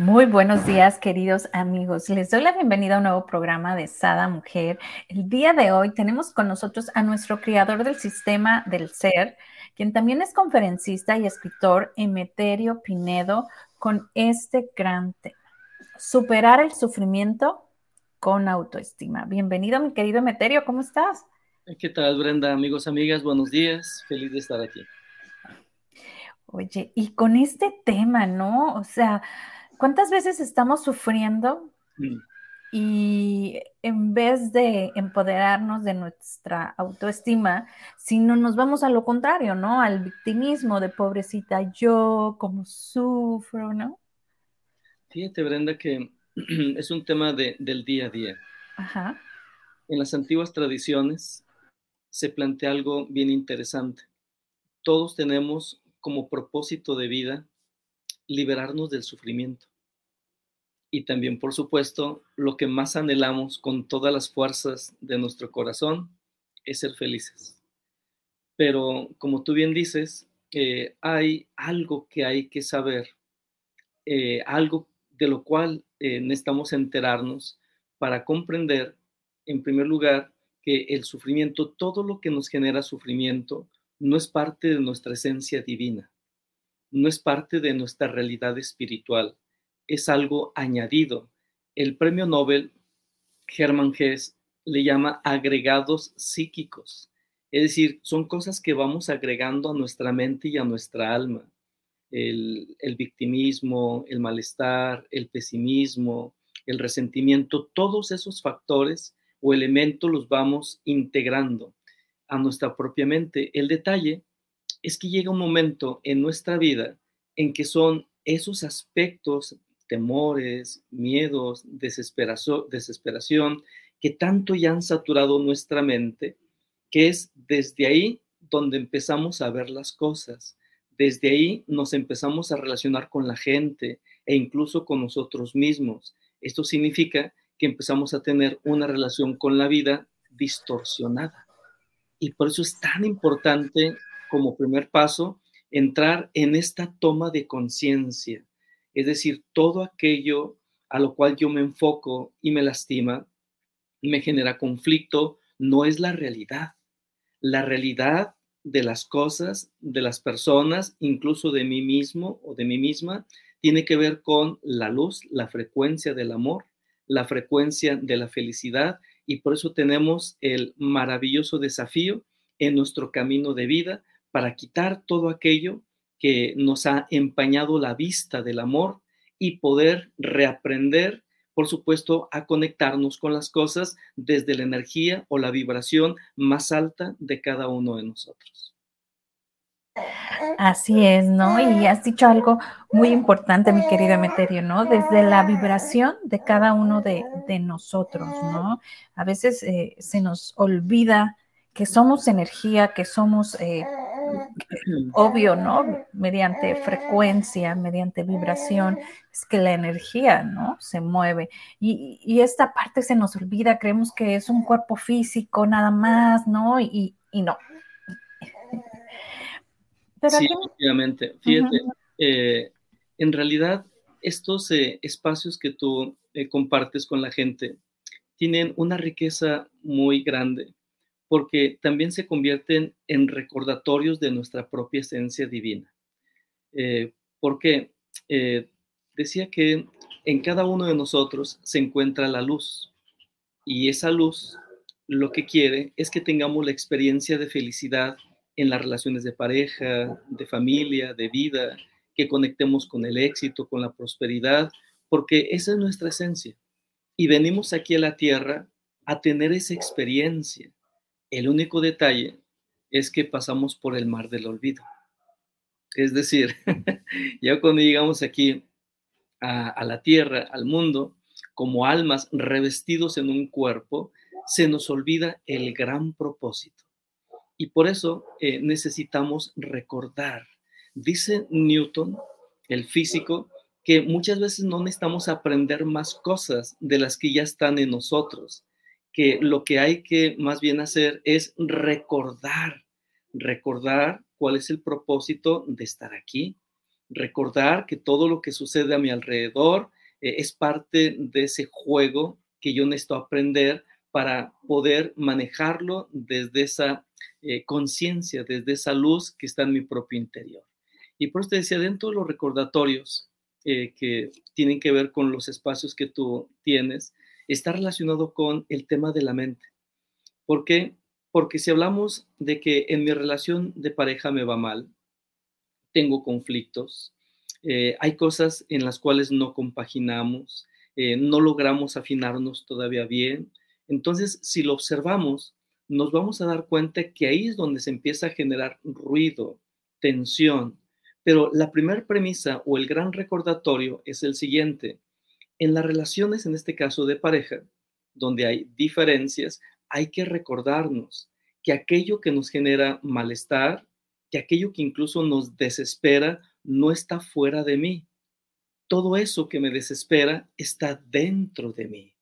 Muy buenos días, queridos amigos. Les doy la bienvenida a un nuevo programa de Sada Mujer. El día de hoy tenemos con nosotros a nuestro creador del sistema del ser, quien también es conferencista y escritor, Emeterio Pinedo, con este gran tema. Superar el sufrimiento con autoestima. Bienvenido, mi querido Emeterio, ¿cómo estás? ¿Qué tal, Brenda? Amigos, amigas, buenos días. Feliz de estar aquí. Oye, y con este tema, ¿no? O sea, ¿cuántas veces estamos sufriendo mm. y en vez de empoderarnos de nuestra autoestima, si no nos vamos a lo contrario, ¿no? Al victimismo de pobrecita yo, cómo sufro, ¿no? Fíjate, Brenda, que es un tema del día a día. Ajá. En las antiguas tradiciones se plantea algo bien interesante. Todos tenemos como propósito de vida liberarnos del sufrimiento. Y también, por supuesto, lo que más anhelamos con todas las fuerzas de nuestro corazón es ser felices. Pero como tú bien dices, eh, hay algo que hay que saber, eh, algo de lo cual eh, necesitamos enterarnos para comprender, en primer lugar, que el sufrimiento, todo lo que nos genera sufrimiento, no es parte de nuestra esencia divina, no es parte de nuestra realidad espiritual, es algo añadido. El premio Nobel, Hermann Hesse, le llama agregados psíquicos, es decir, son cosas que vamos agregando a nuestra mente y a nuestra alma. El, el victimismo, el malestar, el pesimismo, el resentimiento, todos esos factores o elementos los vamos integrando a nuestra propia mente. El detalle es que llega un momento en nuestra vida en que son esos aspectos, temores, miedos, desesperación, que tanto ya han saturado nuestra mente, que es desde ahí donde empezamos a ver las cosas. Desde ahí nos empezamos a relacionar con la gente e incluso con nosotros mismos. Esto significa que empezamos a tener una relación con la vida distorsionada. Y por eso es tan importante como primer paso entrar en esta toma de conciencia. Es decir, todo aquello a lo cual yo me enfoco y me lastima, me genera conflicto, no es la realidad. La realidad de las cosas, de las personas, incluso de mí mismo o de mí misma, tiene que ver con la luz, la frecuencia del amor, la frecuencia de la felicidad y por eso tenemos el maravilloso desafío en nuestro camino de vida para quitar todo aquello que nos ha empañado la vista del amor y poder reaprender, por supuesto, a conectarnos con las cosas desde la energía o la vibración más alta de cada uno de nosotros. Así es, ¿no? Y has dicho algo muy importante, mi querido Emeterio, ¿no? Desde la vibración de cada uno de, nosotros, ¿no? A veces eh, se nos olvida que somos energía, que somos, eh, obvio, ¿no? Mediante frecuencia, mediante vibración, es que la energía, ¿no? Se mueve. Y, y esta parte se nos olvida, creemos que es un cuerpo físico nada más, ¿no? Y, y no, sí, efectivamente. Fíjate, eh, en realidad estos eh, espacios que tú eh, compartes con la gente tienen una riqueza muy grande porque también se convierten en recordatorios de nuestra propia esencia divina. porque decía que en cada uno de nosotros se encuentra la luz y esa luz lo que quiere es que tengamos la experiencia de felicidad en las relaciones de pareja, de familia, de vida, que conectemos con el éxito, con la prosperidad, porque esa es nuestra esencia. Y venimos aquí a la tierra a tener esa experiencia. El único detalle es que pasamos por el mar del olvido. Es decir, ya cuando llegamos aquí a, la tierra, al mundo, como almas revestidos en un cuerpo, se nos olvida el gran propósito. Y por eso eh, necesitamos recordar. Dice Newton, el físico, que muchas veces no necesitamos aprender más cosas de las que ya están en nosotros, que lo que hay que más bien hacer es recordar, recordar cuál es el propósito de estar aquí, recordar que todo lo que sucede a mi alrededor eh, es parte de ese juego que yo necesito aprender para poder manejarlo desde esa eh, conciencia, desde esa luz que está en mi propio interior. Y por eso te decía, dentro de los recordatorios eh, que tienen que ver con los espacios que tú tienes, está relacionado con el tema de la mente. ¿Por qué? Porque si hablamos de que en mi relación de pareja me va mal, tengo conflictos, eh, hay cosas en las cuales no compaginamos, eh, no logramos afinarnos todavía bien. Entonces, si lo observamos, nos vamos a dar cuenta que ahí es donde se empieza a generar ruido, tensión. Pero la primera premisa o el gran recordatorio es el siguiente. En las relaciones, en este caso de pareja, donde hay diferencias, hay que recordarnos que aquello que nos genera malestar, que aquello que incluso nos desespera no está fuera de mí. Todo eso que me desespera está dentro de mí.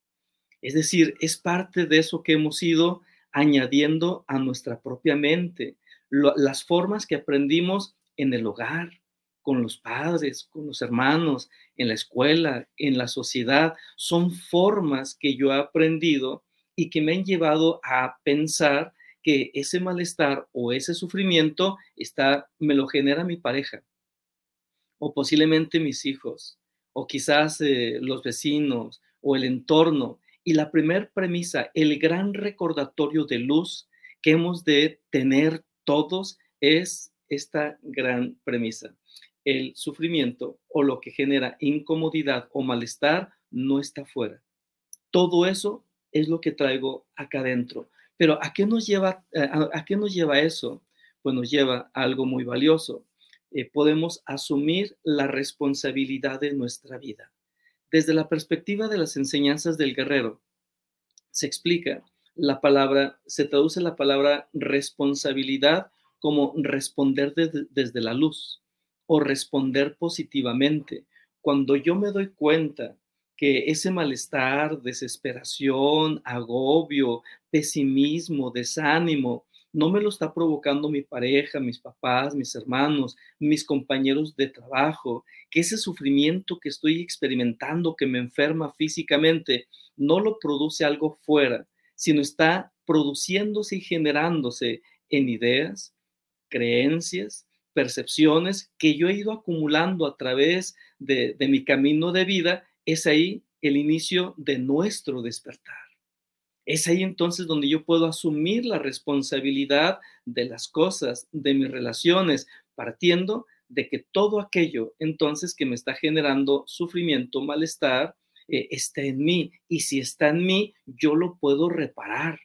Es decir, es parte de eso que hemos ido añadiendo a nuestra propia mente. las formas que aprendimos en el hogar, con los padres, con los hermanos, en la escuela, en la sociedad, son formas que yo he aprendido y que me han llevado a pensar que ese malestar o ese sufrimiento está, me lo genera mi pareja, o posiblemente mis hijos, o quizás eh, los vecinos, o el entorno. Y la primera premisa, el gran recordatorio de luz que hemos de tener todos es esta gran premisa. El sufrimiento o lo que genera incomodidad o malestar no está fuera. Todo eso es lo que traigo acá adentro. Pero ¿a qué nos lleva, eh, a, qué nos lleva eso? Pues nos lleva a algo muy valioso. Eh, podemos asumir la responsabilidad de nuestra vida. Desde la perspectiva de las enseñanzas del guerrero, se explica la palabra, se traduce la palabra responsabilidad como responder desde la luz o responder positivamente. Cuando yo me doy cuenta que ese malestar, desesperación, agobio, pesimismo, desánimo, no me lo está provocando mi pareja, mis papás, mis hermanos, mis compañeros de trabajo, que ese sufrimiento que estoy experimentando, que me enferma físicamente, no lo produce algo fuera, sino está produciéndose y generándose en ideas, creencias, percepciones que yo he ido acumulando a través de, mi camino de vida es ahí el inicio de nuestro despertar. Es ahí entonces donde yo puedo asumir la responsabilidad de las cosas, de mis relaciones, partiendo de que todo aquello entonces que me está generando sufrimiento, malestar, eh, está en mí. Y si está en mí, yo lo puedo reparar.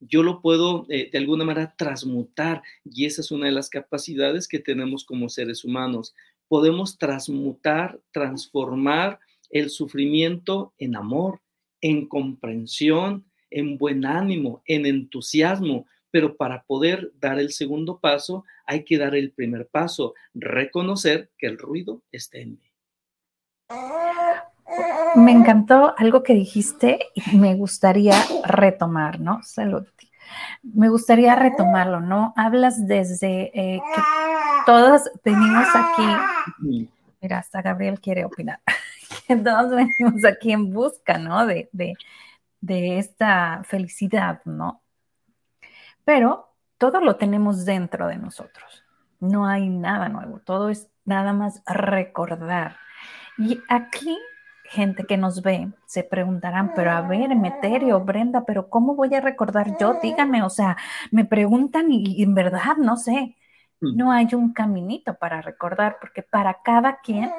Yo lo puedo eh, de alguna manera transmutar y esa es una de las capacidades que tenemos como seres humanos. Podemos transmutar, transformar el sufrimiento en amor, en comprensión, en buen ánimo, en entusiasmo, pero para poder dar el segundo paso hay que dar el primer paso, reconocer que el ruido está en mí. Me encantó algo que dijiste y me gustaría retomar, ¿no? Salud. Me gustaría retomarlo, ¿no? Hablas desde eh, que todos venimos aquí. Mira, hasta Gabriel quiere opinar. todos venimos aquí en busca, ¿no? De, de esta felicidad, ¿no? Pero todo lo tenemos dentro de nosotros. No hay nada nuevo, todo es nada más recordar. Y aquí gente que nos ve se preguntarán, pero a ver, Meterio, Brenda, pero ¿cómo voy a recordar yo? Díganme, o sea, me preguntan y, y en verdad no sé. Mm. No hay un caminito para recordar, porque para cada quien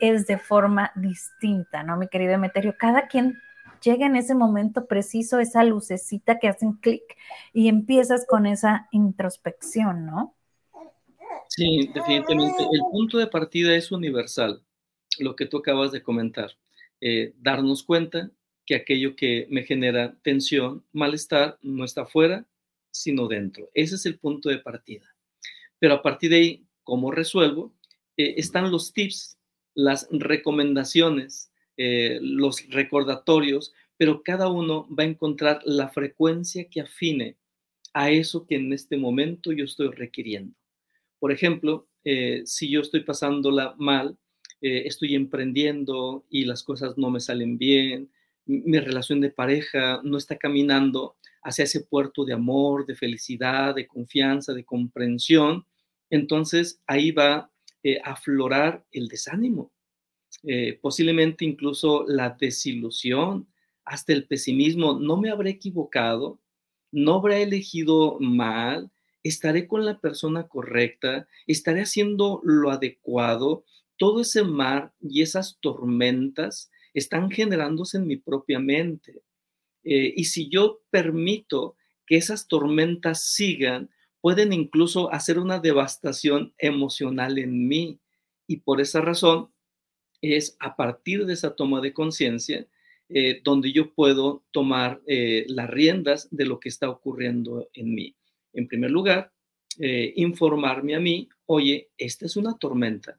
es de forma distinta, ¿no, mi querido Emeterio? Cada quien llega en ese momento preciso, esa lucecita que hacen clic y empiezas con esa introspección, ¿no? Sí, definitivamente. El punto de partida es universal. Lo que tú acabas de comentar, eh, darnos cuenta que aquello que me genera tensión, malestar, no está fuera, sino dentro. Ese es el punto de partida. Pero a partir de ahí, ¿cómo resuelvo? Eh, están los tips, las recomendaciones, eh, los recordatorios, pero cada uno va a encontrar la frecuencia que afine a eso que en este momento yo estoy requiriendo. Por ejemplo, si yo estoy pasándola mal, estoy emprendiendo y las cosas no me salen bien, mi relación de pareja no está caminando hacia ese puerto de amor, de felicidad, de confianza, de comprensión, entonces ahí va eh, a aflorar el desánimo, eh, posiblemente incluso la desilusión, hasta el pesimismo. No me habré equivocado, no habré elegido mal, estaré con la persona correcta, estaré haciendo lo adecuado. Todo ese mar y esas tormentas están generándose en mi propia mente. Eh, y si yo permito que esas tormentas sigan, pueden incluso hacer una devastación emocional en mí. Y por esa razón es a partir de esa toma de conciencia eh, donde yo puedo tomar eh, las riendas de lo que está ocurriendo en mí. En primer lugar, informarme a mí, oye, esta es una tormenta.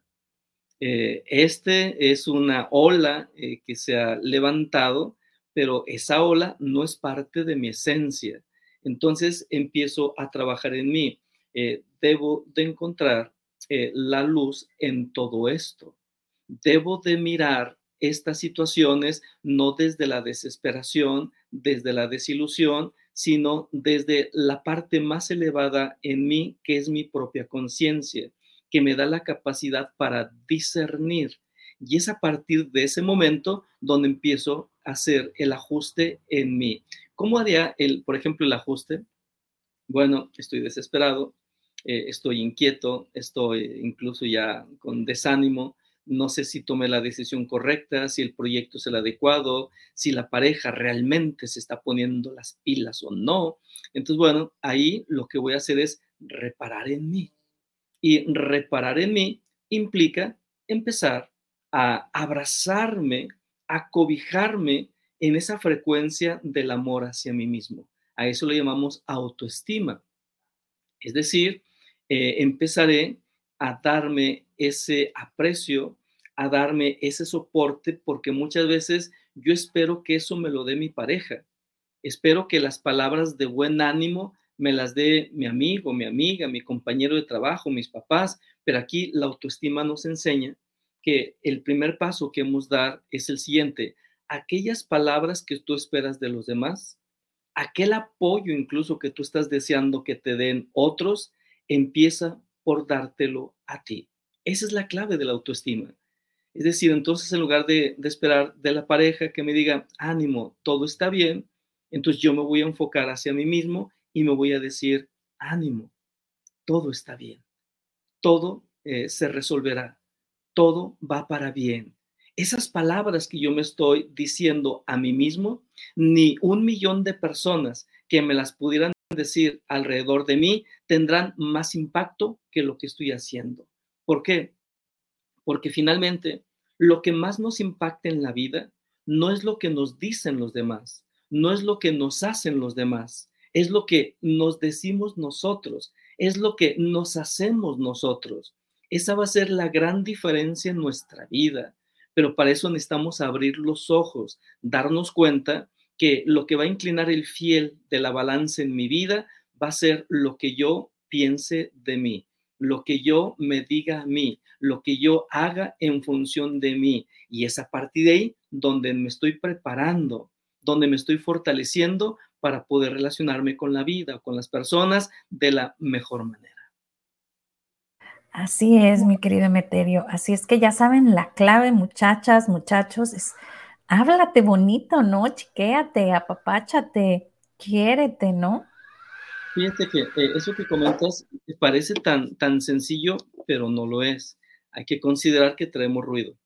Este es una ola que se ha levantado pero esa ola no es parte de mi esencia. Entonces empiezo a trabajar en mí. Eh, debo de encontrar eh, la luz en todo esto. Debo de mirar estas situaciones no desde la desesperación, desde la desilusión, sino desde la parte más elevada en mí, que es mi propia conciencia, que me da la capacidad para discernir. Y es a partir de ese momento donde empiezo hacer el ajuste en mí. ¿Cómo haría, el, por ejemplo, el ajuste? Bueno, estoy desesperado, eh, estoy inquieto, estoy incluso ya con desánimo, no sé si tomé la decisión correcta, si el proyecto es el adecuado, si la pareja realmente se está poniendo las pilas o no. Entonces, bueno, ahí lo que voy a hacer es reparar en mí. Y reparar en mí implica empezar a abrazarme a cobijarme en esa frecuencia del amor hacia mí mismo. A eso le llamamos autoestima. Es decir, eh, empezaré a darme ese aprecio, a darme ese soporte, porque muchas veces yo espero que eso me lo dé mi pareja. Espero que las palabras de buen ánimo me las dé mi amigo, mi amiga, mi compañero de trabajo, mis papás, pero aquí la autoestima nos enseña que el primer paso que hemos dar es el siguiente, aquellas palabras que tú esperas de los demás, aquel apoyo incluso que tú estás deseando que te den otros, empieza por dártelo a ti. Esa es la clave de la autoestima. Es decir, entonces en lugar de, de, esperar de la pareja que me diga, ánimo, todo está bien, entonces yo me voy a enfocar hacia mí mismo y me voy a decir, ánimo, todo está bien, todo eh, se resolverá todo va para bien. Esas palabras que yo me estoy diciendo a mí mismo, ni un millón de personas que me las pudieran decir alrededor de mí tendrán más impacto que lo que estoy haciendo. ¿Por qué? Porque finalmente lo que más nos impacta en la vida no es lo que nos dicen los demás, no es lo que nos hacen los demás, es lo que nos decimos nosotros, es lo que nos hacemos nosotros. Esa va a ser la gran diferencia en nuestra vida. Pero para eso necesitamos abrir los ojos, darnos cuenta que lo que va a inclinar el fiel de la balanza en mi vida va a ser lo que yo piense de mí, lo que yo me diga a mí, lo que yo haga en función de mí. Y es a partir de ahí donde me estoy preparando, donde me estoy fortaleciendo para poder relacionarme con la vida, con las personas de la mejor manera. Así es, mi querido Emeterio. Así es que ya saben, la clave, muchachas, muchachos, es háblate bonito, ¿no? Chiquéate, apapáchate, quiérete, ¿no? Fíjate que eh, eso que comentas parece tan, tan sencillo, pero no lo es. Hay que considerar que traemos ruido.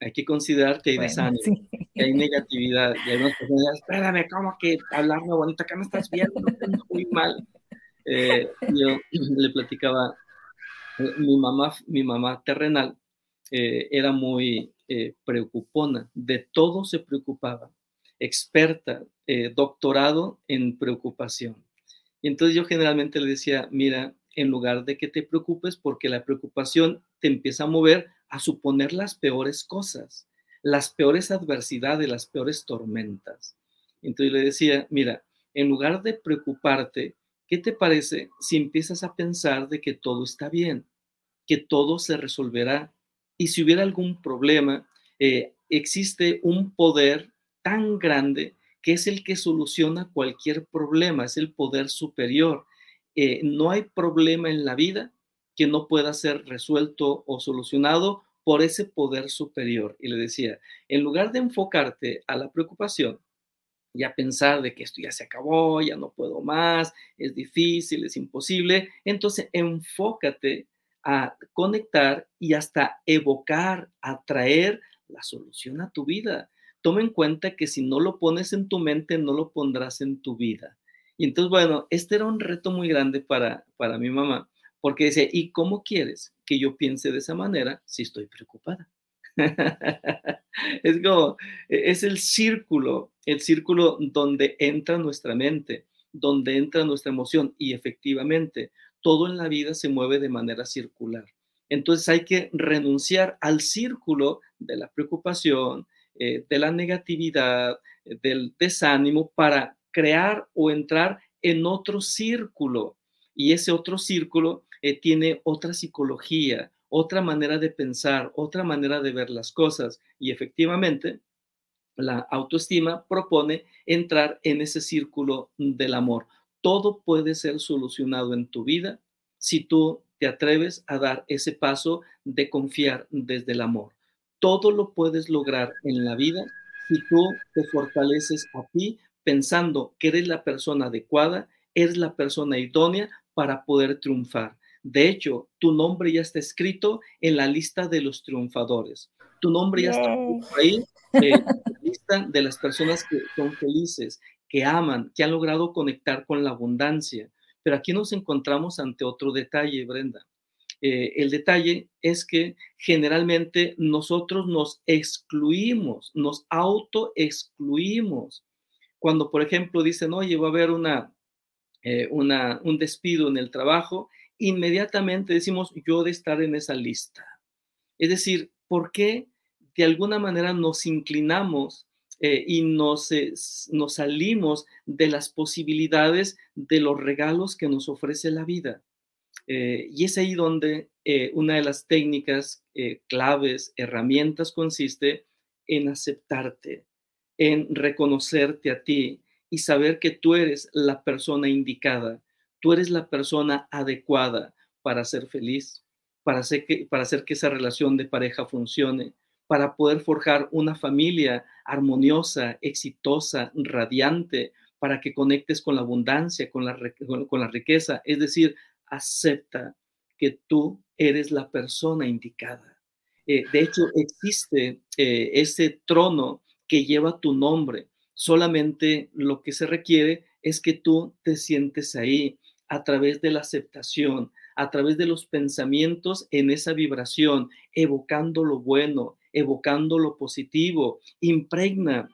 Hay que considerar que hay desánimo, que hay negatividad. Y hay unas personas, espérame, ¿cómo que hablarme bonito? ¿Qué me estás viendo? Muy mal. Eh, yo le platicaba mi mamá, mi mamá terrenal eh, era muy, eh, preocupona, de todo se preocupaba, experta, eh, doctorado en preocupación. Y entonces yo generalmente le decía, mira, en lugar de que te preocupes, porque la preocupación te empieza a mover a suponer las peores cosas, las peores adversidades, las peores tormentas. Entonces le decía, mira, en lugar de preocuparte, ¿qué te parece si empiezas a pensar de que todo está bien, que todo se resolverá? Y si hubiera algún problema, eh, existe un poder tan grande que es el que soluciona cualquier problema, es el poder superior. Eh, no hay problema en la vida que no pueda ser resuelto o solucionado por ese poder superior. Y le decía, en lugar de enfocarte a la preocupación, y a pensar de que esto ya se acabó, ya no puedo más, es difícil, es imposible. Entonces, enfócate a conectar y hasta evocar, atraer la solución a tu vida. Toma en cuenta que si no lo pones en tu mente, no lo pondrás en tu vida. Y entonces, bueno, este era un reto muy grande para, para mi mamá, porque decía, ¿y cómo quieres que yo piense de esa manera si estoy preocupada? es como, e, es el círculo, el círculo donde entra nuestra mente, donde entra nuestra emoción y efectivamente todo en la vida se mueve de manera circular. Entonces hay que renunciar al círculo de la preocupación, eh, de la negatividad, eh, del desánimo para crear o entrar en otro círculo. Y ese otro círculo eh, tiene otra psicología, otra manera de pensar, otra manera de ver las cosas. Y efectivamente, la autoestima propone entrar en ese círculo del amor. Todo puede ser solucionado en tu vida si tú te atreves a dar ese paso de confiar desde el amor. Todo lo puedes lograr en la vida si tú te fortaleces a ti pensando que eres la persona adecuada, eres la persona idónea para poder triunfar. De hecho, tu nombre ya está escrito en la lista de los triunfadores. Tu nombre ya está ahí eh, en la lista de las personas que son felices, que aman, que han logrado conectar con la abundancia. Pero aquí nos encontramos ante otro detalle, Brenda. Eh, el detalle es que generalmente nosotros nos excluimos, nos auto-excluimos. Cuando, por ejemplo, dicen, oye, va a haber una, eh, una, un despido en el trabajo, inmediatamente decimos yo de estar en esa lista. Es decir, ¿por qué de alguna manera nos inclinamos eh, y nos, nos salimos de las posibilidades de los regalos que nos ofrece la vida? Eh, y es ahí donde eh, una de las técnicas claves, herramientas, consiste en aceptarte, en reconocerte a ti y saber que tú eres la persona indicada tú eres la persona adecuada para ser feliz, para hacer, que, para hacer que esa relación de pareja funcione, para poder forjar una familia armoniosa, exitosa, radiante, para que conectes con la abundancia, con la, con la riqueza. Es decir, acepta que tú eres la persona indicada. Eh, de hecho, existe eh, ese trono que lleva tu nombre. Solamente lo que se requiere es que tú te sientes ahí, a través de la aceptación, a través de los pensamientos en esa vibración, evocando lo bueno, evocando lo positivo, impregna,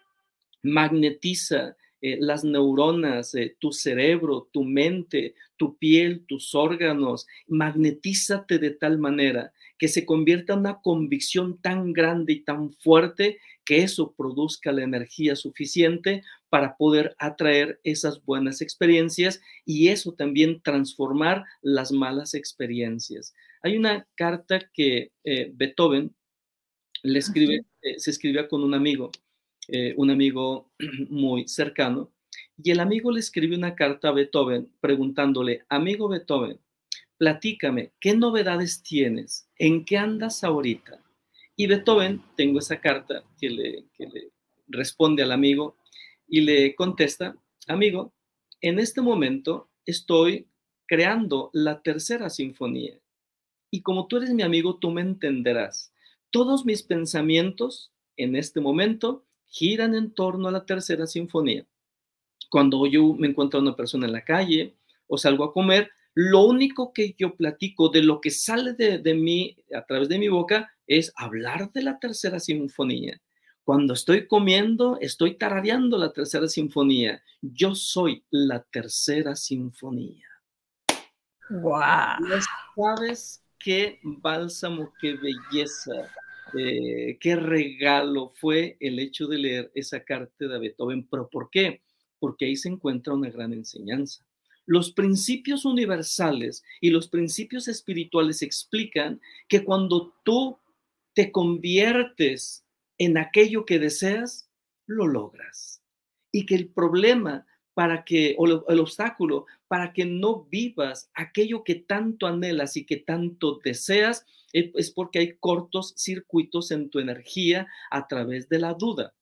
magnetiza eh, las neuronas, eh, tu cerebro, tu mente, tu piel, tus órganos, magnetízate de tal manera que se convierta en una convicción tan grande y tan fuerte que eso produzca la energía suficiente para poder atraer esas buenas experiencias y eso también transformar las malas experiencias. Hay una carta que eh, Beethoven le escribe, eh, se escribía con un amigo, eh, un amigo muy cercano, y el amigo le escribe una carta a Beethoven preguntándole, amigo Beethoven, platícame, ¿qué novedades tienes? ¿En qué andas ahorita? Y Beethoven, tengo esa carta que le, responde al amigo y le contesta, amigo, en este momento estoy creando la tercera sinfonía. Y como tú eres mi amigo, tú me entenderás. Todos mis pensamientos en este momento giran en torno a la tercera sinfonía. Cuando yo me encuentro a una persona en la calle o salgo a comer, lo único que yo platico de lo que sale de mí a través de mi boca es hablar de la tercera sinfonía. Cuando estoy comiendo, estoy tarareando la tercera sinfonía. Yo soy la tercera sinfonía. ¡Wow! ¿Sabes qué bálsamo, qué belleza, eh, qué regalo fue el hecho de leer esa carta de Beethoven? ¿Pero por qué? Porque ahí se encuentra una gran enseñanza. Los principios universales y los principios espirituales explican que cuando tú te conviertes en aquello que deseas, lo logras. Y que el problema para que, o el obstáculo para que no vivas aquello que tanto anhelas y que tanto deseas, es porque hay cortos circuitos en tu energía a través de la duda,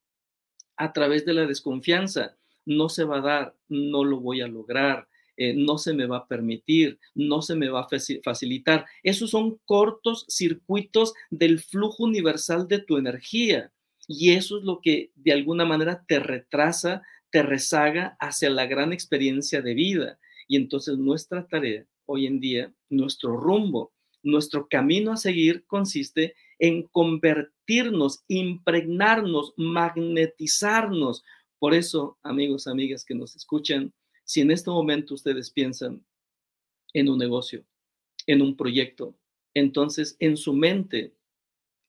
a través de la desconfianza. No se va a dar, no lo voy a lograr, eh, no se me va a permitir, no se me va a facilitar. Esos son cortos circuitos del flujo universal de tu energía. Y eso es lo que de alguna manera te retrasa, te rezaga hacia la gran experiencia de vida. Y entonces nuestra tarea hoy en día, nuestro rumbo, nuestro camino a seguir consiste en convertirnos, impregnarnos, magnetizarnos. Por eso, amigos, amigas que nos escuchan, si en este momento ustedes piensan en un negocio, en un proyecto, entonces en su mente,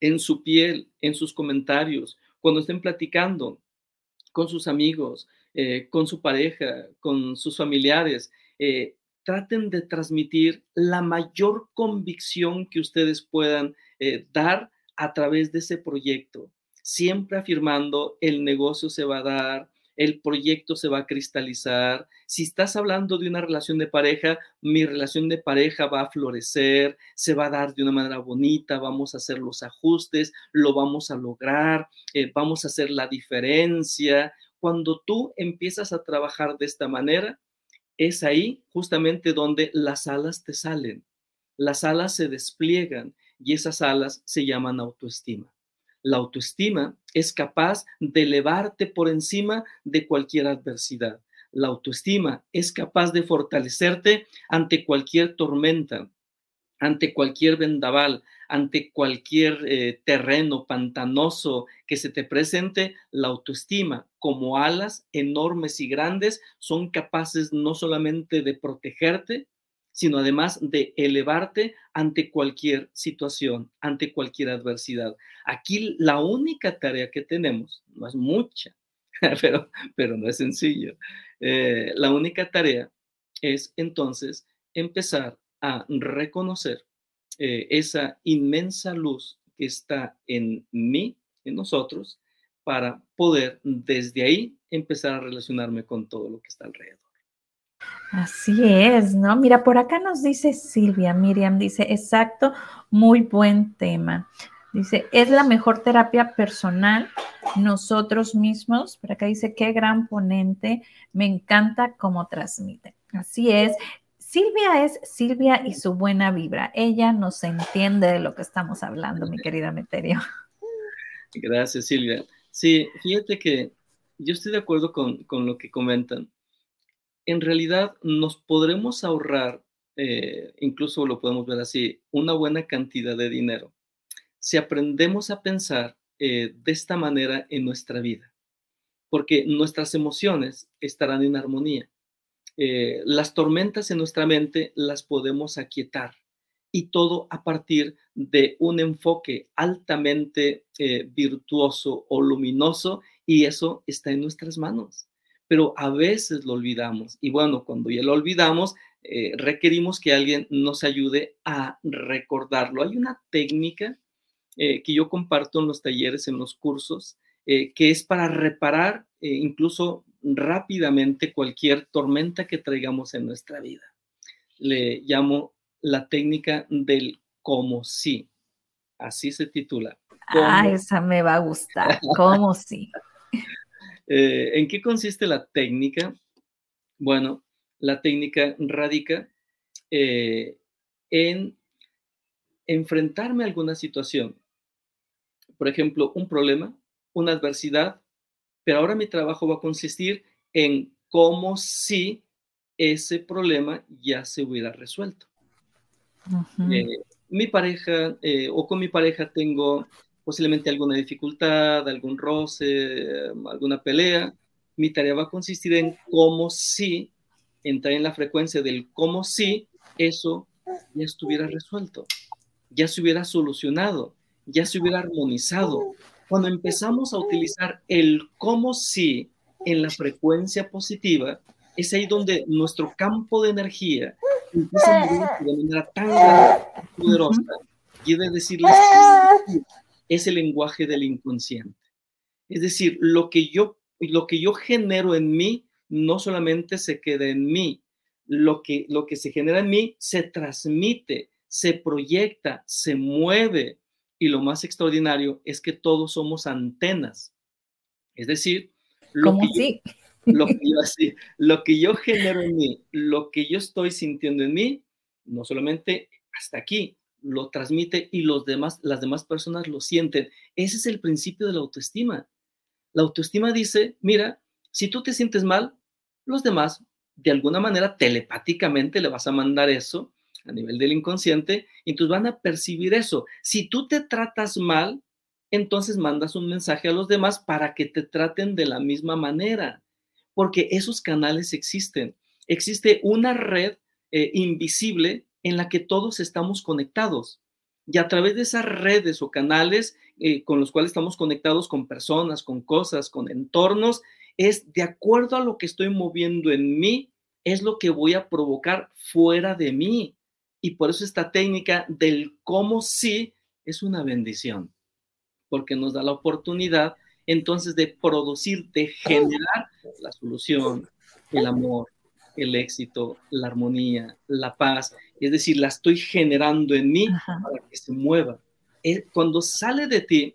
en su piel, en sus comentarios, cuando estén platicando con sus amigos, eh, con su pareja, con sus familiares, eh, traten de transmitir la mayor convicción que ustedes puedan eh, dar a través de ese proyecto, siempre afirmando el negocio se va a dar, el proyecto se va a cristalizar. Si estás hablando de una relación de pareja, mi relación de pareja va a florecer, se va a dar de una manera bonita, vamos a hacer los ajustes, lo vamos a lograr, eh, vamos a hacer la diferencia. Cuando tú empiezas a trabajar de esta manera, es ahí justamente donde las alas te salen, las alas se despliegan y esas alas se llaman autoestima. La autoestima es capaz de elevarte por encima de cualquier adversidad. La autoestima es capaz de fortalecerte ante cualquier tormenta, ante cualquier vendaval, ante cualquier eh, terreno pantanoso que se te presente, la autoestima, como alas enormes y grandes, son capaces no solamente de protegerte, sino además de elevarte ante cualquier situación, ante cualquier adversidad. Aquí la única tarea que tenemos, no es mucha, pero, pero no es sencillo, eh, la única tarea es entonces empezar a reconocer eh, esa inmensa luz que está en mí, en nosotros, para poder desde ahí empezar a relacionarme con todo lo que está alrededor. Así es, ¿no? Mira, por acá nos dice Silvia, Miriam dice, exacto, muy buen tema. Dice, es la mejor terapia personal nosotros mismos. Por acá dice, qué gran ponente, me encanta cómo transmite. Así es. Silvia es Silvia y su buena vibra. Ella nos entiende de lo que estamos hablando, mi querida Meterio. Gracias, Silvia. Sí, fíjate que yo estoy de acuerdo con, con lo que comentan en realidad nos podremos ahorrar, eh, incluso lo podemos ver así, una buena cantidad de dinero si aprendemos a pensar eh, de esta manera en nuestra vida, porque nuestras emociones estarán en armonía. Eh, las tormentas en nuestra mente las podemos aquietar y todo a partir de un enfoque altamente virtuoso o luminoso y eso está en nuestras manos pero a veces lo olvidamos. Y bueno, cuando ya lo olvidamos, eh, requerimos que alguien nos ayude a recordarlo. Hay una técnica eh, que yo comparto en los talleres, en los cursos, eh, que es para reparar incluso rápidamente cualquier tormenta que traigamos en nuestra vida. Le llamo la técnica del como si. Así se titula. ah, esa me va a gustar. Como si. Eh, ¿En qué consiste la técnica? Bueno, la técnica radica eh, en enfrentarme a alguna situación. Por ejemplo, un problema, una adversidad, pero ahora mi trabajo va a consistir en cómo si ese problema ya se hubiera resuelto. Eh, mi pareja eh, o con mi pareja tengo posiblemente alguna dificultad, algún roce, alguna pelea, mi tarea va a consistir en cómo si, entrar en la frecuencia del cómo si eso ya estuviera resuelto, ya se hubiera solucionado, ya se hubiera armonizado. Cuando empezamos a utilizar el cómo si en la frecuencia positiva, es ahí donde nuestro campo de energía empieza a mover de manera tan poderosa y de decirles es el lenguaje del inconsciente. Es decir, lo que yo lo que yo genero en mí no solamente se queda en mí, lo que, lo que se genera en mí se transmite, se proyecta, se mueve. Y lo más extraordinario es que todos somos antenas. Es decir, lo, que, lo, que yo, lo que yo genero en mí, lo que yo estoy sintiendo en mí, no solamente hasta aquí, lo transmite y los demás, las demás personas lo sienten. Ese es el principio de la autoestima. La autoestima dice, mira, si tú te sientes mal, los demás de alguna manera telepáticamente le vas a mandar eso a nivel del inconsciente y entonces van a percibir eso. Si tú te tratas mal, entonces mandas un mensaje a los demás para que te traten de la misma manera, porque esos canales existen. Existe una red eh, invisible en la que todos estamos conectados. Y a través de esas redes o canales eh, con los cuales estamos conectados con personas, con cosas, con entornos, es de acuerdo a lo que estoy moviendo en mí, es lo que voy a provocar fuera de mí. Y por eso esta técnica del cómo sí es una bendición, porque nos da la oportunidad entonces de producir, de generar la solución, el amor, el éxito, la armonía, la paz. Es decir, la estoy generando en mí para que se mueva. Eh, cuando sale de ti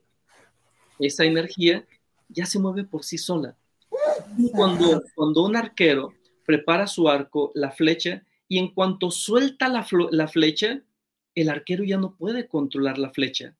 esa energía, ya se mueve por sí sola. Cuando, cuando un arquero prepara su arco, la flecha, y en cuanto suelta la, la flecha, el arquero ya no puede controlar la flecha.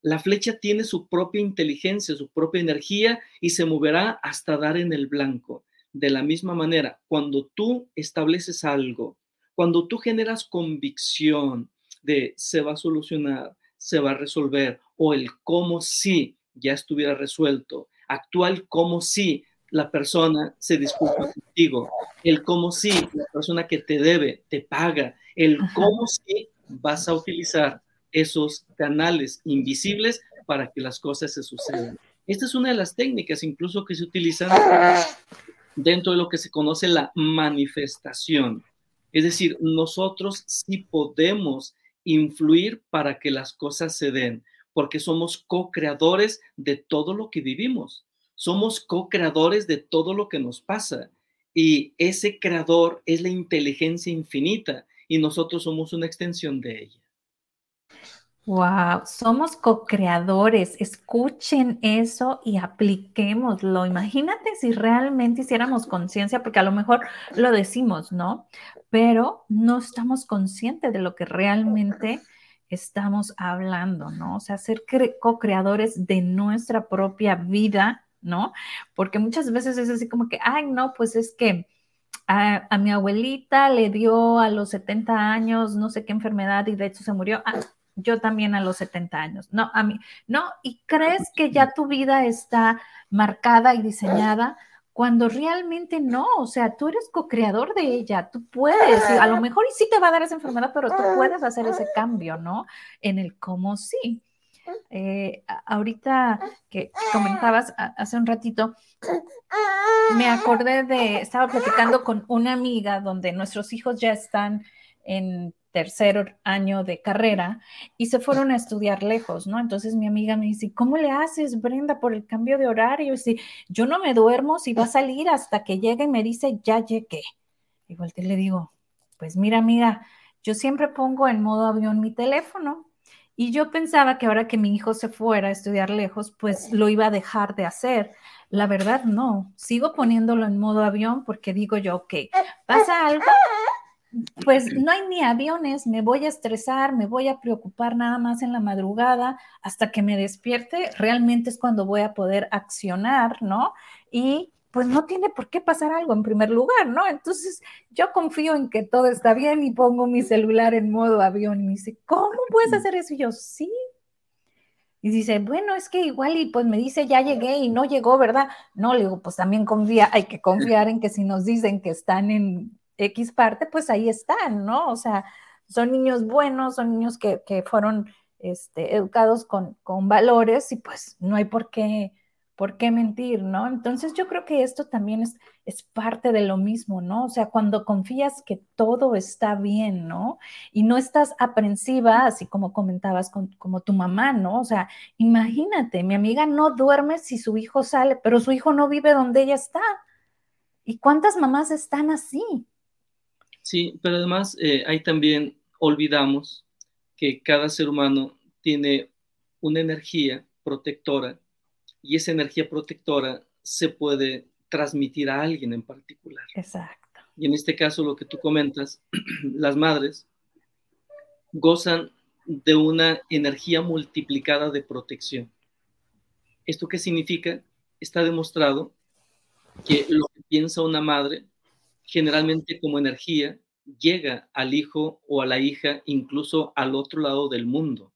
La flecha tiene su propia inteligencia, su propia energía y se moverá hasta dar en el blanco. De la misma manera, cuando tú estableces algo, cuando tú generas convicción de se va a solucionar, se va a resolver, o el cómo si ya estuviera resuelto, actual como si la persona se disculpa contigo, el cómo si la persona que te debe te paga, el cómo si vas a utilizar esos canales invisibles para que las cosas se sucedan. Esta es una de las técnicas incluso que se utilizan dentro de lo que se conoce la manifestación. Es decir, nosotros sí podemos influir para que las cosas se den, porque somos co-creadores de todo lo que vivimos. Somos co-creadores de todo lo que nos pasa. Y ese creador es la inteligencia infinita y nosotros somos una extensión de ella. Wow, somos co-creadores. Escuchen eso y apliquémoslo. Imagínate si realmente hiciéramos conciencia, porque a lo mejor lo decimos, ¿no? Pero no estamos conscientes de lo que realmente estamos hablando, ¿no? O sea, ser co-creadores de nuestra propia vida, ¿no? Porque muchas veces es así como que, ay, no, pues es que a, mi abuelita le dio a los 70 años no sé qué enfermedad y de hecho se murió. Ah, yo también a los 70 años. No, a mí, no, y crees que ya tu vida está marcada y diseñada cuando realmente no, o sea, tú eres co-creador de ella, tú puedes, a lo mejor y sí te va a dar esa enfermedad, pero tú puedes hacer ese cambio, ¿no? En el cómo sí. Eh, ahorita que comentabas hace un ratito, me acordé de, estaba platicando con una amiga donde nuestros hijos ya están en tercer año de carrera y se fueron a estudiar lejos, ¿no? Entonces mi amiga me dice, ¿cómo le haces, Brenda, por el cambio de horario? Y si yo no me duermo, si va a salir hasta que llegue y me dice, ya llegué. Igual que le digo, pues mira, amiga, yo siempre pongo en modo avión mi teléfono y yo pensaba que ahora que mi hijo se fuera a estudiar lejos, pues lo iba a dejar de hacer. La verdad, no. Sigo poniéndolo en modo avión porque digo yo, ok, pasa algo, pues no hay ni aviones, me voy a estresar, me voy a preocupar nada más en la madrugada hasta que me despierte, realmente es cuando voy a poder accionar, ¿no? Y pues no tiene por qué pasar algo en primer lugar, ¿no? Entonces yo confío en que todo está bien y pongo mi celular en modo avión y me dice, ¿cómo puedes hacer eso? Y yo, sí. Y dice, bueno, es que igual y pues me dice, ya llegué y no llegó, ¿verdad? No, le digo, pues también confía, hay que confiar en que si nos dicen que están en X parte, pues ahí están, ¿no? O sea, son niños buenos, son niños que, que fueron este, educados con, con valores y pues no hay por qué ¿por qué mentir, no? Entonces yo creo que esto también es, es parte de lo mismo, ¿no? O sea, cuando confías que todo está bien, ¿no? Y no estás aprensiva, así como comentabas con, como tu mamá, ¿no? O sea, imagínate, mi amiga no duerme si su hijo sale, pero su hijo no vive donde ella está. ¿Y cuántas mamás están así? Sí, pero además eh, ahí también olvidamos que cada ser humano tiene una energía protectora y esa energía protectora se puede transmitir a alguien en particular. Exacto. Y en este caso, lo que tú comentas, las madres gozan de una energía multiplicada de protección. ¿Esto qué significa? Está demostrado que lo que piensa una madre, generalmente como energía, llega al hijo o a la hija, incluso al otro lado del mundo.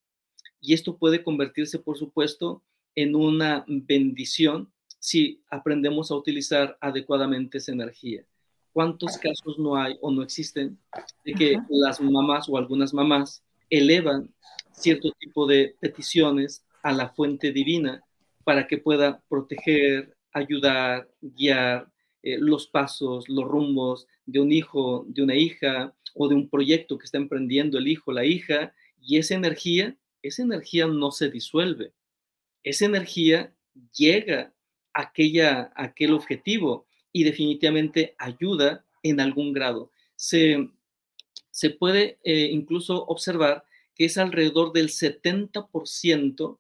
Y esto puede convertirse, por supuesto, en una bendición si aprendemos a utilizar adecuadamente esa energía. ¿Cuántos casos no hay o no existen de que las mamás o algunas mamás elevan cierto tipo de peticiones a la fuente divina para que pueda proteger, ayudar, guiar eh, los pasos, los rumbos de un hijo, de una hija o de un proyecto que está emprendiendo el hijo, la hija, y esa energía, esa energía no se disuelve, esa energía llega a, aquella, aquel objetivo y definitivamente ayuda en algún grado. Se, se puede eh, incluso observar que es alrededor del 70%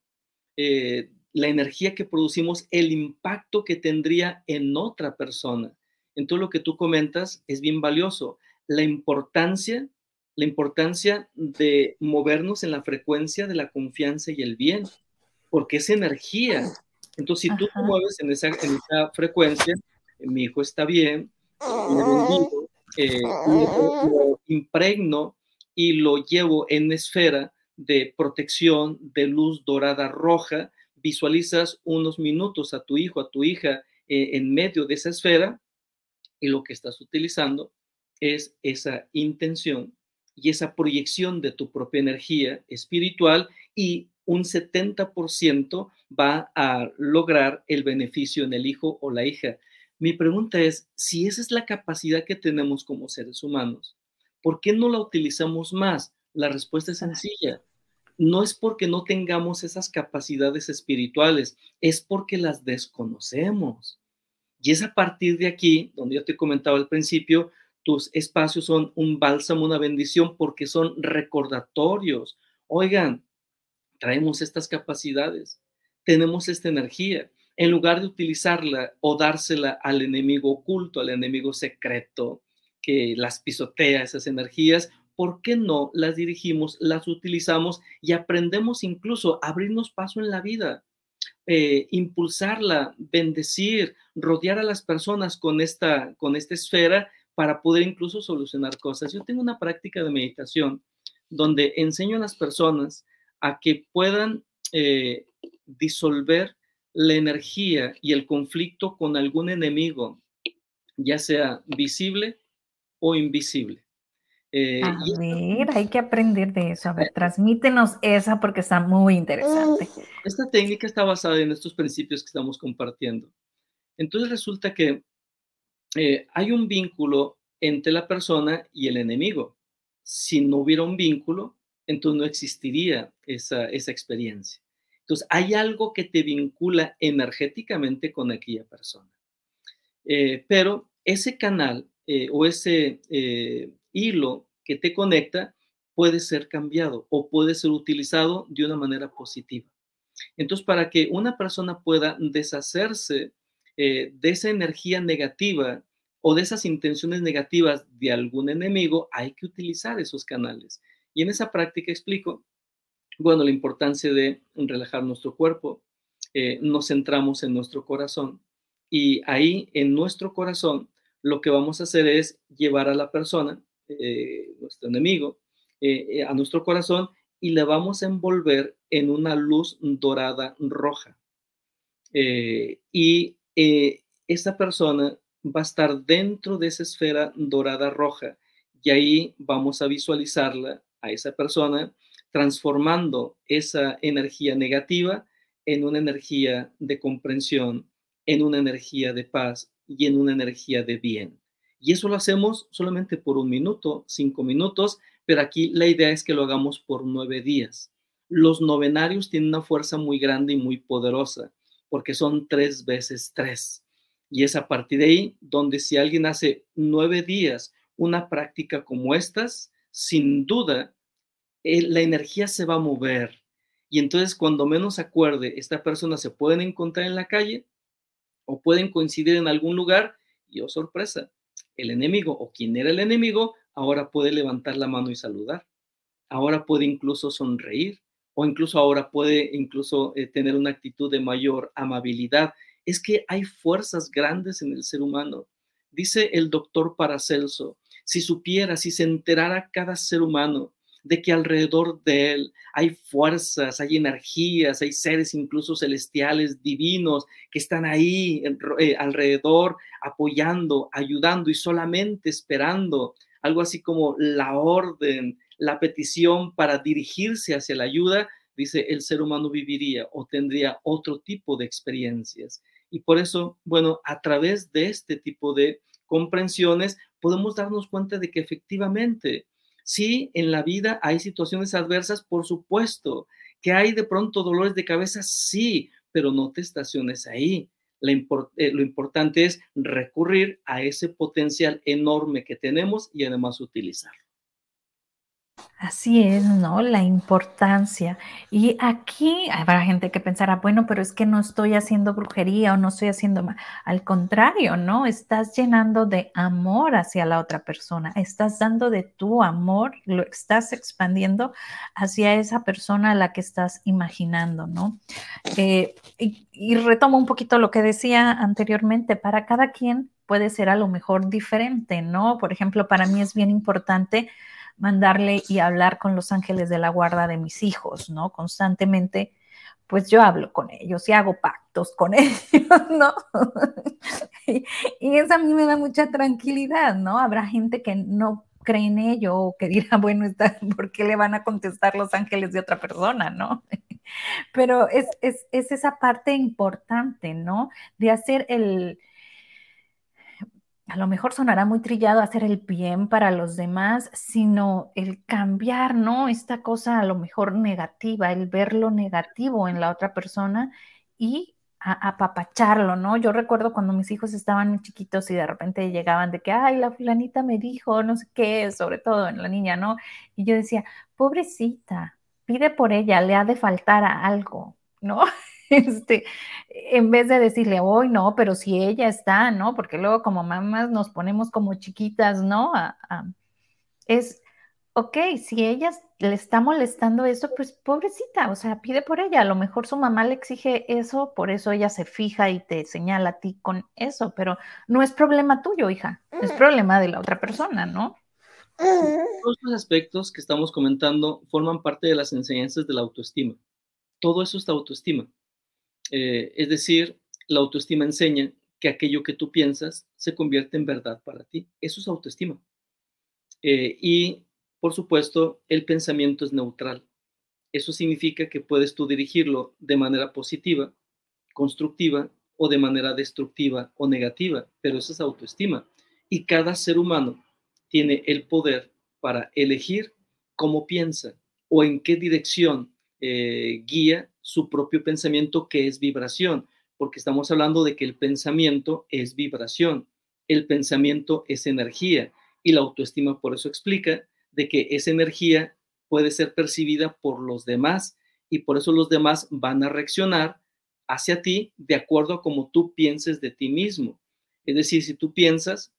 eh, la energía que producimos, el impacto que tendría en otra persona. Entonces lo que tú comentas es bien valioso. La importancia, la importancia de movernos en la frecuencia de la confianza y el bien porque es energía. Entonces, si tú te mueves en esa, en esa frecuencia, mi hijo está bien, eh, lo, impregno y lo llevo en esfera de protección de luz dorada roja, visualizas unos minutos a tu hijo, a tu hija eh, en medio de esa esfera y lo que estás utilizando es esa intención y esa proyección de tu propia energía espiritual y un 70% va a lograr el beneficio en el hijo o la hija. Mi pregunta es, si esa es la capacidad que tenemos como seres humanos, ¿por qué no la utilizamos más? La respuesta es sencilla. No es porque no tengamos esas capacidades espirituales, es porque las desconocemos. Y es a partir de aquí, donde yo te comentaba al principio, tus espacios son un bálsamo, una bendición, porque son recordatorios. Oigan, traemos estas capacidades, tenemos esta energía. En lugar de utilizarla o dársela al enemigo oculto, al enemigo secreto, que las pisotea esas energías, ¿por qué no las dirigimos, las utilizamos y aprendemos incluso a abrirnos paso en la vida? Eh, impulsarla, bendecir, rodear a las personas con esta, con esta esfera para poder incluso solucionar cosas. Yo tengo una práctica de meditación donde enseño a las personas a que puedan eh, disolver la energía y el conflicto con algún enemigo, ya sea visible o invisible. Eh, a ver, hay que aprender de eso. A ver, transmítenos esa porque está muy interesante. Esta técnica está basada en estos principios que estamos compartiendo. Entonces resulta que eh, hay un vínculo entre la persona y el enemigo. Si no hubiera un vínculo, entonces no existiría esa, experiencia. Entonces, hay algo que te vincula energéticamente con aquella persona. Eh, pero ese canal eh, o ese eh, hilo que te conecta puede ser cambiado o puede ser utilizado de una manera positiva. Entonces, para que una persona pueda deshacerse de esa energía negativa o de esas intenciones negativas de algún enemigo, hay que utilizar esos canales. Y en esa práctica explico, bueno, la importancia de relajar nuestro cuerpo, eh, nos centramos en nuestro corazón Y ahí en nuestro corazón lo que vamos a hacer es llevar a la persona, eh, nuestro enemigo, eh, eh, a nuestro corazón y le vamos a envolver en una luz dorada roja. y esa persona va a estar dentro de esa esfera dorada roja y ahí vamos a visualizarla a esa persona transformando esa energía negativa en una energía de comprensión, en una energía de paz y en una energía de bien. Y eso lo hacemos solamente por un minuto, cinco minutos, pero aquí la idea es que lo hagamos por nueve días. Los novenarios tienen una fuerza muy grande y muy poderosa, porque son tres veces tres. Y es a partir de ahí donde si alguien hace nueve días una práctica como estas, sin duda, eh, la energía se va a mover. Y entonces, cuando menos acuerde, esta persona se pueden encontrar en la calle o pueden coincidir en algún lugar y, oh sorpresa, el enemigo o quien era el enemigo ahora puede levantar la mano y saludar. Ahora puede incluso sonreír o incluso ahora puede incluso eh, tener una actitud de mayor amabilidad. Es que hay fuerzas grandes en el ser humano. Dice el doctor Paracelso, si supiera, si se enterara cada ser humano de que alrededor de él hay fuerzas, hay energías, hay seres incluso celestiales, divinos, que están ahí eh, alrededor apoyando, ayudando y solamente esperando algo así como la orden, la petición para dirigirse hacia la ayuda, dice, el ser humano viviría o tendría otro tipo de experiencias. Y por eso, bueno, a través de este tipo de comprensiones podemos darnos cuenta de que efectivamente Sí, en la vida hay situaciones adversas, por supuesto. Que hay de pronto dolores de cabeza, sí, pero no te estaciones ahí. Eh, lo importante es recurrir a ese potencial enorme que tenemos y además utilizarlo. Así es, ¿no? La importancia. Y aquí habrá gente que pensará, bueno, pero es que no estoy haciendo brujería o no estoy haciendo mal. Al contrario, ¿no? Estás llenando de amor hacia la otra persona, estás dando de tu amor, lo estás expandiendo hacia esa persona a la que estás imaginando, ¿no? Eh, y, y retomo un poquito lo que decía anteriormente, para cada quien puede ser a lo mejor diferente, ¿no? Por ejemplo, para mí es bien importante mandarle y hablar con los ángeles de la guarda de mis hijos, ¿no? Constantemente, pues yo hablo con ellos y hago pactos con ellos, ¿no? y, eso a mí me da mucha tranquilidad, ¿no? Habrá gente que no cree en ello o que dirá, bueno, ¿por qué le van a contestar los ángeles de otra persona, ¿no? Pero es, es, es esa parte importante, ¿no? De hacer el, a lo mejor sonará muy trillado hacer el bien para los demás, sino el cambiar, ¿no? Esta cosa a lo mejor negativa, el ver lo negativo en la otra persona y apapacharlo, ¿no? Yo recuerdo cuando mis hijos estaban muy chiquitos y de repente llegaban de que, ay, la fulanita me dijo, no sé qué, sobre todo en la niña, ¿no? Y yo decía, pobrecita, pide por ella, le ha de faltar a algo, ¿no? Este, en vez de decirle, hoy no, pero si ella está, ¿no? Porque luego como mamás nos ponemos como chiquitas, ¿no? es, ok, si ella le está molestando eso, pues pobrecita, o sea, pide por ella. A lo mejor su mamá le exige eso, por eso ella se fija y te señala a ti con eso, pero no es problema tuyo, hija, es problema de la otra persona, ¿no? Todos los aspectos que estamos comentando forman parte de las enseñanzas de la autoestima. Todo eso es autoestima. Eh, es decir, la autoestima enseña que aquello que tú piensas se convierte en verdad para ti. Eso es autoestima. Eh, y, por supuesto, el pensamiento es neutral. Eso significa que puedes tú dirigirlo de manera positiva, constructiva o de manera destructiva o negativa, pero eso es autoestima. Y cada ser humano tiene el poder para elegir cómo piensa o en qué dirección eh, guía su propio pensamiento que es vibración, porque estamos hablando de que el pensamiento es vibración, el pensamiento es energía y la autoestima por eso explica de que esa energía puede ser percibida por los demás y por eso los demás van a reaccionar hacia ti de acuerdo a como tú pienses de ti mismo. Es decir, si tú piensas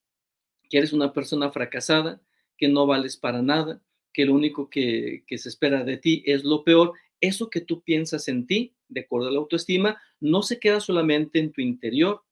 que eres una persona fracasada, que no vales para nada, que lo único que, que se espera de ti es lo peor, eso que tú piensas en ti, de acuerdo a la autoestima, no se queda solamente en tu interior,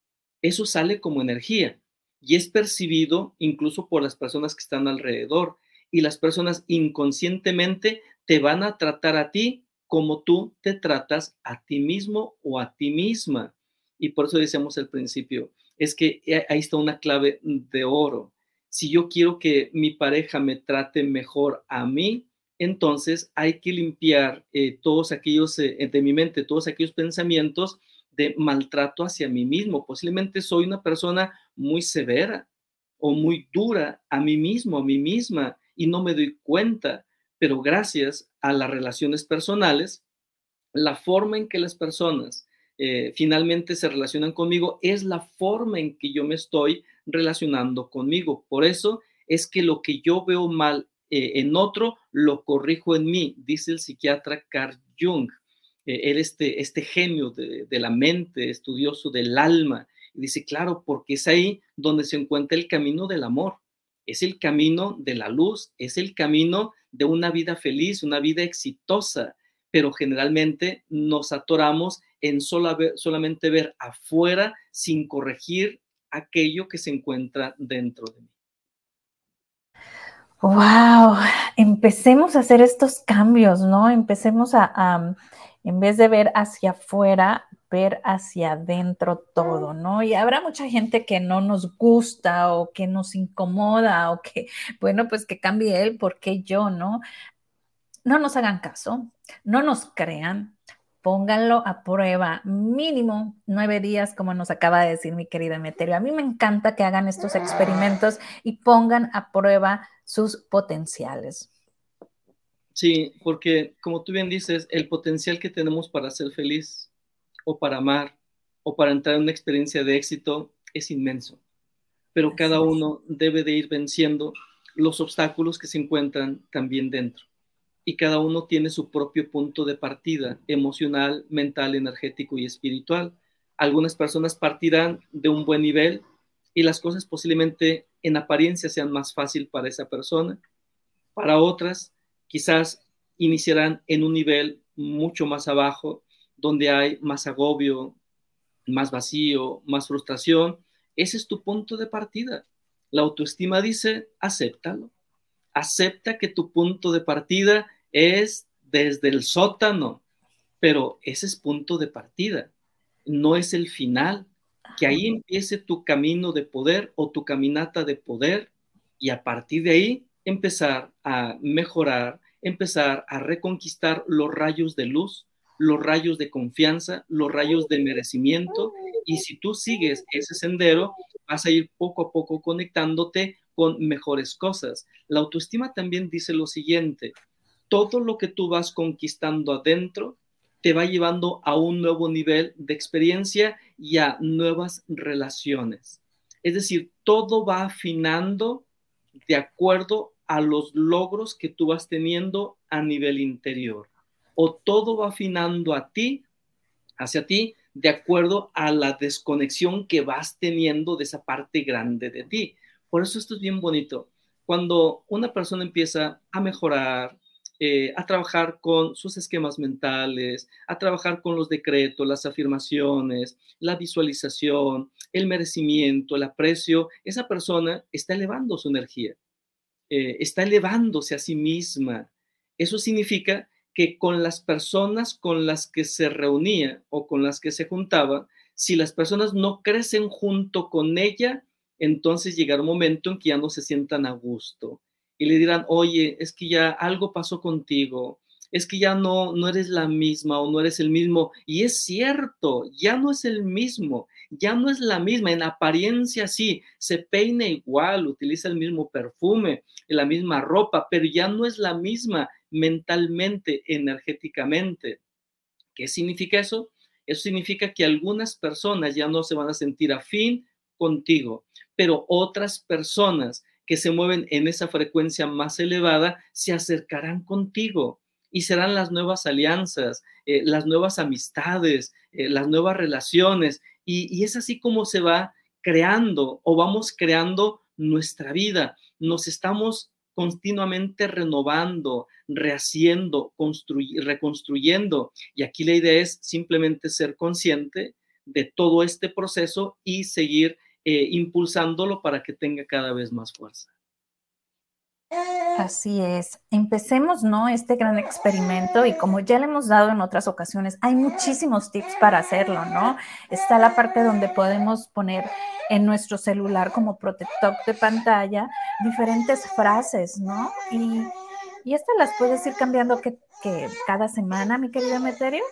eso sale como energía y es percibido incluso por las personas que están alrededor y las personas inconscientemente te van a tratar a ti como tú te tratas a ti mismo o a ti misma. Y por eso decíamos al principio, es que ahí está una clave de oro. Si yo quiero que mi pareja me trate mejor a mí, entonces hay que limpiar eh, todos aquellos, eh, de mi mente, todos aquellos pensamientos de maltrato hacia mí mismo. Posiblemente soy una persona muy severa o muy dura a mí mismo, a mí misma, y no me doy cuenta, pero gracias a las relaciones personales, la forma en que las personas eh, finalmente se relacionan conmigo es la forma en que yo me estoy relacionando conmigo. Por eso es que lo que yo veo mal eh, en otro, lo corrijo en mí, dice el psiquiatra Carl Jung. Eh, él este, este genio de, de, la mente, estudioso del alma. Dice, claro, porque es ahí donde se encuentra el camino del amor, es el camino de la luz, es el camino de una vida feliz, una vida exitosa, pero generalmente nos atoramos en solamente ver afuera sin corregir aquello que se encuentra dentro de mí. Wow, empecemos a hacer estos cambios, ¿no? Empecemos a en vez de ver hacia afuera, ver hacia adentro todo, ¿no? Y habrá mucha gente que no nos gusta o que nos incomoda o que, bueno, pues que cambie él, porque yo, no? No nos hagan caso, no nos crean, pónganlo a prueba mínimo nueve días, como nos acaba de decir mi querida Meterio. A mí me encanta que hagan estos experimentos y pongan a prueba sus potenciales. Sí, porque como tú bien dices, el potencial que tenemos para ser feliz o para amar o para entrar en una experiencia de éxito es inmenso. Pero cada uno debe de ir venciendo los obstáculos que se encuentran también dentro. Y cada uno tiene su propio punto de partida emocional, mental, energético y espiritual. Algunas personas partirán de un buen nivel y las cosas posiblemente en apariencia sean más fácil para esa persona. Para otras, quizás iniciarán en un nivel mucho más abajo, donde hay más agobio, más vacío, más frustración. Ese es tu punto de partida. La autoestima dice, acéptalo. Acepta que tu punto de partida es desde el sótano, pero ese es punto de partida, no es el final. Que ahí empiece tu camino de poder o tu caminata de poder y a partir de ahí empezar a mejorar, empezar a reconquistar los rayos de luz, los rayos de confianza, los rayos de merecimiento. Y si tú sigues ese sendero, vas a ir poco a poco conectándote con mejores cosas. La autoestima también dice lo siguiente, todo lo que tú vas conquistando adentro te va llevando a un nuevo nivel de experiencia y a nuevas relaciones. Es decir, todo va afinando de acuerdo a los logros que tú vas teniendo a nivel interior. O todo va afinando a ti, hacia ti, de acuerdo a la desconexión que vas teniendo de esa parte grande de ti. Por eso esto es bien bonito. Cuando una persona empieza a mejorar, eh, a trabajar con sus esquemas mentales, a trabajar con los decretos, las afirmaciones, la visualización, el merecimiento, el aprecio, esa persona está elevando su energía. Eh, está elevándose a sí misma. Eso significa que con las personas con las que se reunía o con las que se juntaba, si las personas no crecen junto con ella, entonces llegará un momento en que ya no se sientan a gusto y le dirán, oye, es que ya algo pasó contigo, es que ya no, no eres la misma o no eres el mismo. Y es cierto, ya no es el mismo, ya no es la misma. En apariencia sí, se peina igual, utiliza el mismo perfume, la misma ropa, pero ya no es la misma mentalmente, energéticamente. ¿Qué significa eso? Eso significa que algunas personas ya no se van a sentir afín contigo, pero otras personas que se mueven en esa frecuencia más elevada se acercarán contigo y serán las nuevas alianzas, eh, las nuevas amistades, eh, las nuevas relaciones. Y, es así como se va creando o vamos creando nuestra vida. Nos estamos continuamente renovando, rehaciendo, reconstruyendo. Y aquí la idea es simplemente ser consciente de todo este proceso y seguir eh, impulsándolo para que tenga cada vez más fuerza. Así es. Empecemos, ¿no? Este gran experimento y como ya le hemos dado en otras ocasiones, hay muchísimos tips para hacerlo, ¿no? Está la parte donde podemos poner en nuestro celular como protector de pantalla diferentes frases, ¿no? Y, y estas las puedes ir cambiando que, cada semana, mi querido Meterio.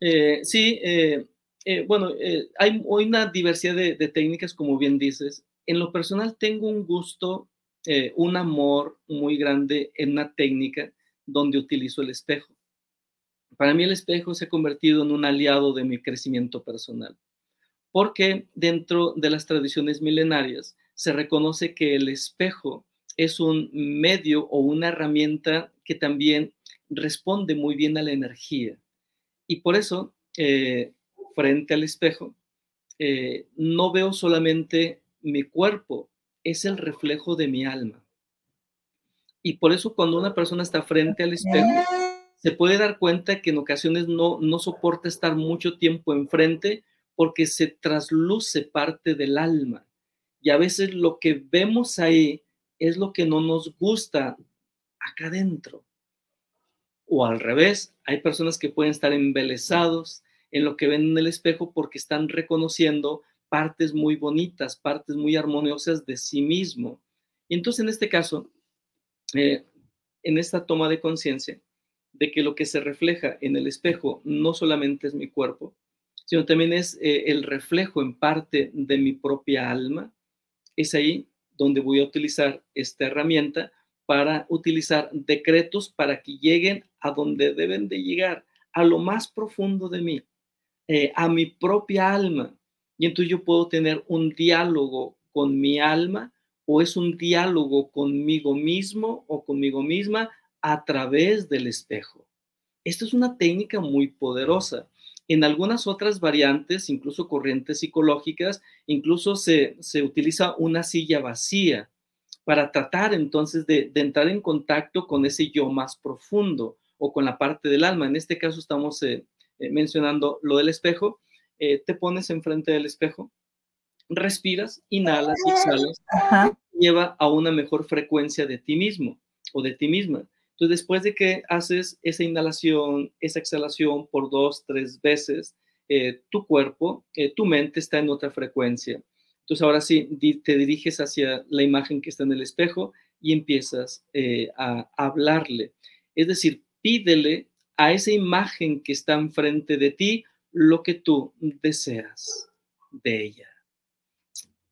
Eh, sí, eh, eh, bueno, hay una diversidad de, técnicas, como bien dices. En lo personal tengo un gusto eh, un amor muy grande en una técnica donde utilizo el espejo. Para mí el espejo se ha convertido en un aliado de mi crecimiento personal, porque dentro de las tradiciones milenarias se reconoce que el espejo es un medio o una herramienta que también responde muy bien a la energía. Y por eso, eh, frente al espejo, eh, no veo solamente mi cuerpo, es el reflejo de mi alma. Y por eso cuando una persona está frente al espejo, se puede dar cuenta que en ocasiones no, no soporta estar mucho tiempo enfrente porque se trasluce parte del alma. Y a veces lo que vemos ahí es lo que no nos gusta acá adentro. O al revés, hay personas que pueden estar embelesados en lo que ven en el espejo porque están reconociendo partes muy bonitas, partes muy armoniosas de sí mismo. Y entonces en este caso, eh, en esta toma de conciencia, de que lo que se refleja en el espejo no solamente es mi cuerpo, sino también es eh, el reflejo en parte de mi propia alma, es ahí donde voy a utilizar esta herramienta para utilizar decretos para que lleguen a donde deben de llegar, a lo más profundo de mí, eh, a mi propia alma, y entonces yo puedo tener un diálogo con mi alma o es un diálogo conmigo mismo o conmigo misma a través del espejo. Esto es una técnica muy poderosa. En algunas otras variantes, incluso corrientes psicológicas, incluso se, utiliza una silla vacía para tratar entonces de, entrar en contacto con ese yo más profundo o con la parte del alma. En este caso estamos eh, eh, mencionando lo del espejo eh, te pones enfrente del espejo, respiras, inhalas y exhalas, lleva a una mejor frecuencia de ti mismo o de ti misma. Entonces, después de que haces esa inhalación, esa exhalación por dos, tres veces, eh, tu cuerpo, eh, tu mente está en otra frecuencia. Entonces, ahora sí, te diriges hacia la imagen que está en el espejo y empiezas a hablarle. Es decir, pídele a esa imagen que está enfrente de ti lo que tú deseas de ella.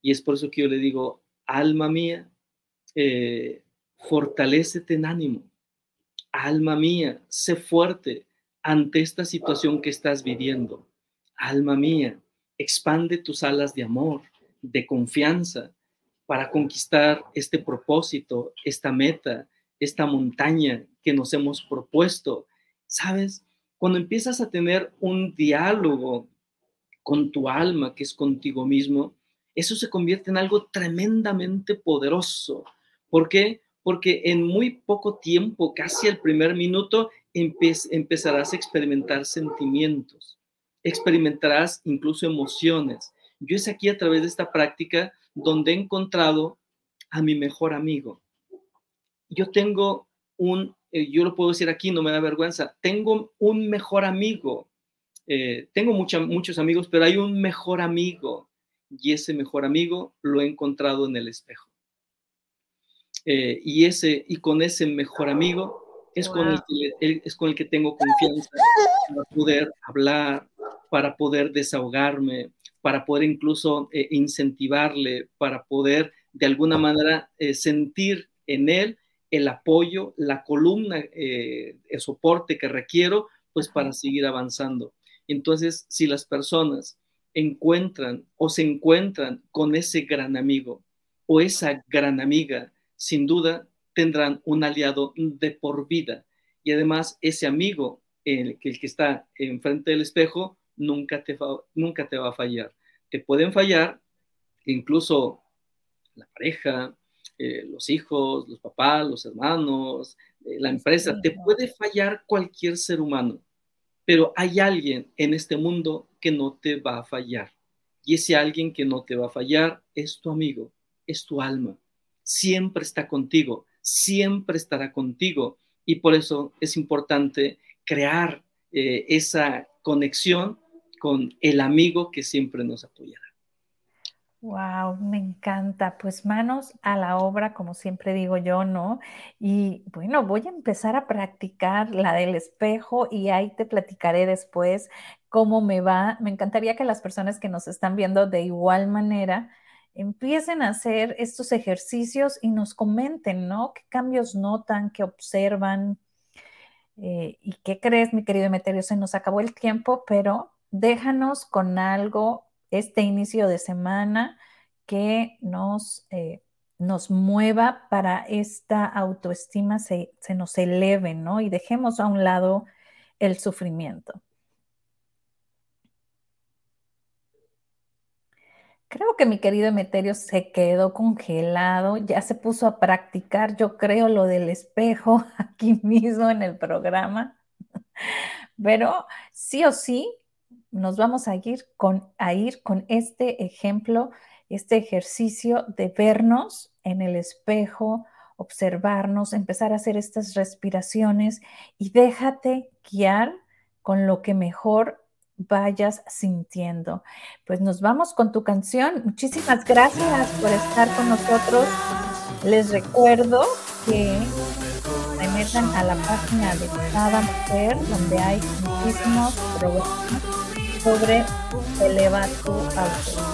Y es por eso que yo le digo, alma mía, eh, fortalecete en ánimo. Alma mía, sé fuerte ante esta situación que estás viviendo. Alma mía, expande tus alas de amor, de confianza, para conquistar este propósito, esta meta, esta montaña que nos hemos propuesto. ¿Sabes? Cuando empiezas a tener un diálogo con tu alma, que es contigo mismo, eso se convierte en algo tremendamente poderoso. ¿Por qué? Porque en muy poco tiempo, casi el primer minuto, empezarás a experimentar sentimientos, experimentarás incluso emociones. Yo es aquí a través de esta práctica donde he encontrado a mi mejor amigo. Yo tengo un eh, yo lo puedo decir aquí, no me da vergüenza, tengo un mejor amigo, eh, tengo muchos amigos, pero hay un mejor amigo y ese mejor amigo lo he encontrado en el espejo. Eh, y, ese, y con ese mejor amigo es, con el que, es con el que tengo confianza para poder hablar, para poder desahogarme, para poder incluso incentivarle, para poder de alguna manera sentir en él el apoyo, la columna, eh, el soporte que requiero, pues para seguir avanzando. Entonces, si las personas encuentran o se encuentran con ese gran amigo o esa gran amiga, sin duda tendrán un aliado de por vida. Y además, ese amigo, el, el que está enfrente del espejo, nunca te, nunca te va a fallar. Te pueden fallar incluso la pareja, eh, los hijos, los papás, los hermanos, eh, la empresa, te puede fallar cualquier ser humano, pero hay alguien en este mundo que no te va a fallar. Y ese alguien que no te va a fallar es tu amigo, es tu alma. Siempre está contigo, siempre estará contigo. Y por eso es importante crear eh, esa conexión con el amigo que siempre nos apoyará. Wow, me encanta. Pues manos a la obra, como siempre digo yo, ¿no? Y bueno, voy a empezar a practicar la del espejo y ahí te platicaré después cómo me va. Me encantaría que las personas que nos están viendo de igual manera empiecen a hacer estos ejercicios y nos comenten, ¿no? ¿Qué cambios notan, qué observan? Eh, ¿Y qué crees, mi querido Emeterio? Se nos acabó el tiempo, pero déjanos con algo este inicio de semana que nos, eh, nos mueva para esta autoestima se, se nos eleve, ¿no? Y dejemos a un lado el sufrimiento. Creo que mi querido Emeterio se quedó congelado, ya se puso a practicar, yo creo, lo del espejo aquí mismo en el programa. Pero sí o sí, nos vamos a ir con, a ir con este ejemplo, este ejercicio de vernos en el espejo, observarnos, empezar a hacer estas respiraciones y déjate guiar con lo que mejor vayas sintiendo. Pues nos vamos con tu canción. Muchísimas gracias por estar con nosotros. Les recuerdo que se metan a la página de cada mujer donde hay muchísimos programas sobre eleva tu autoestima.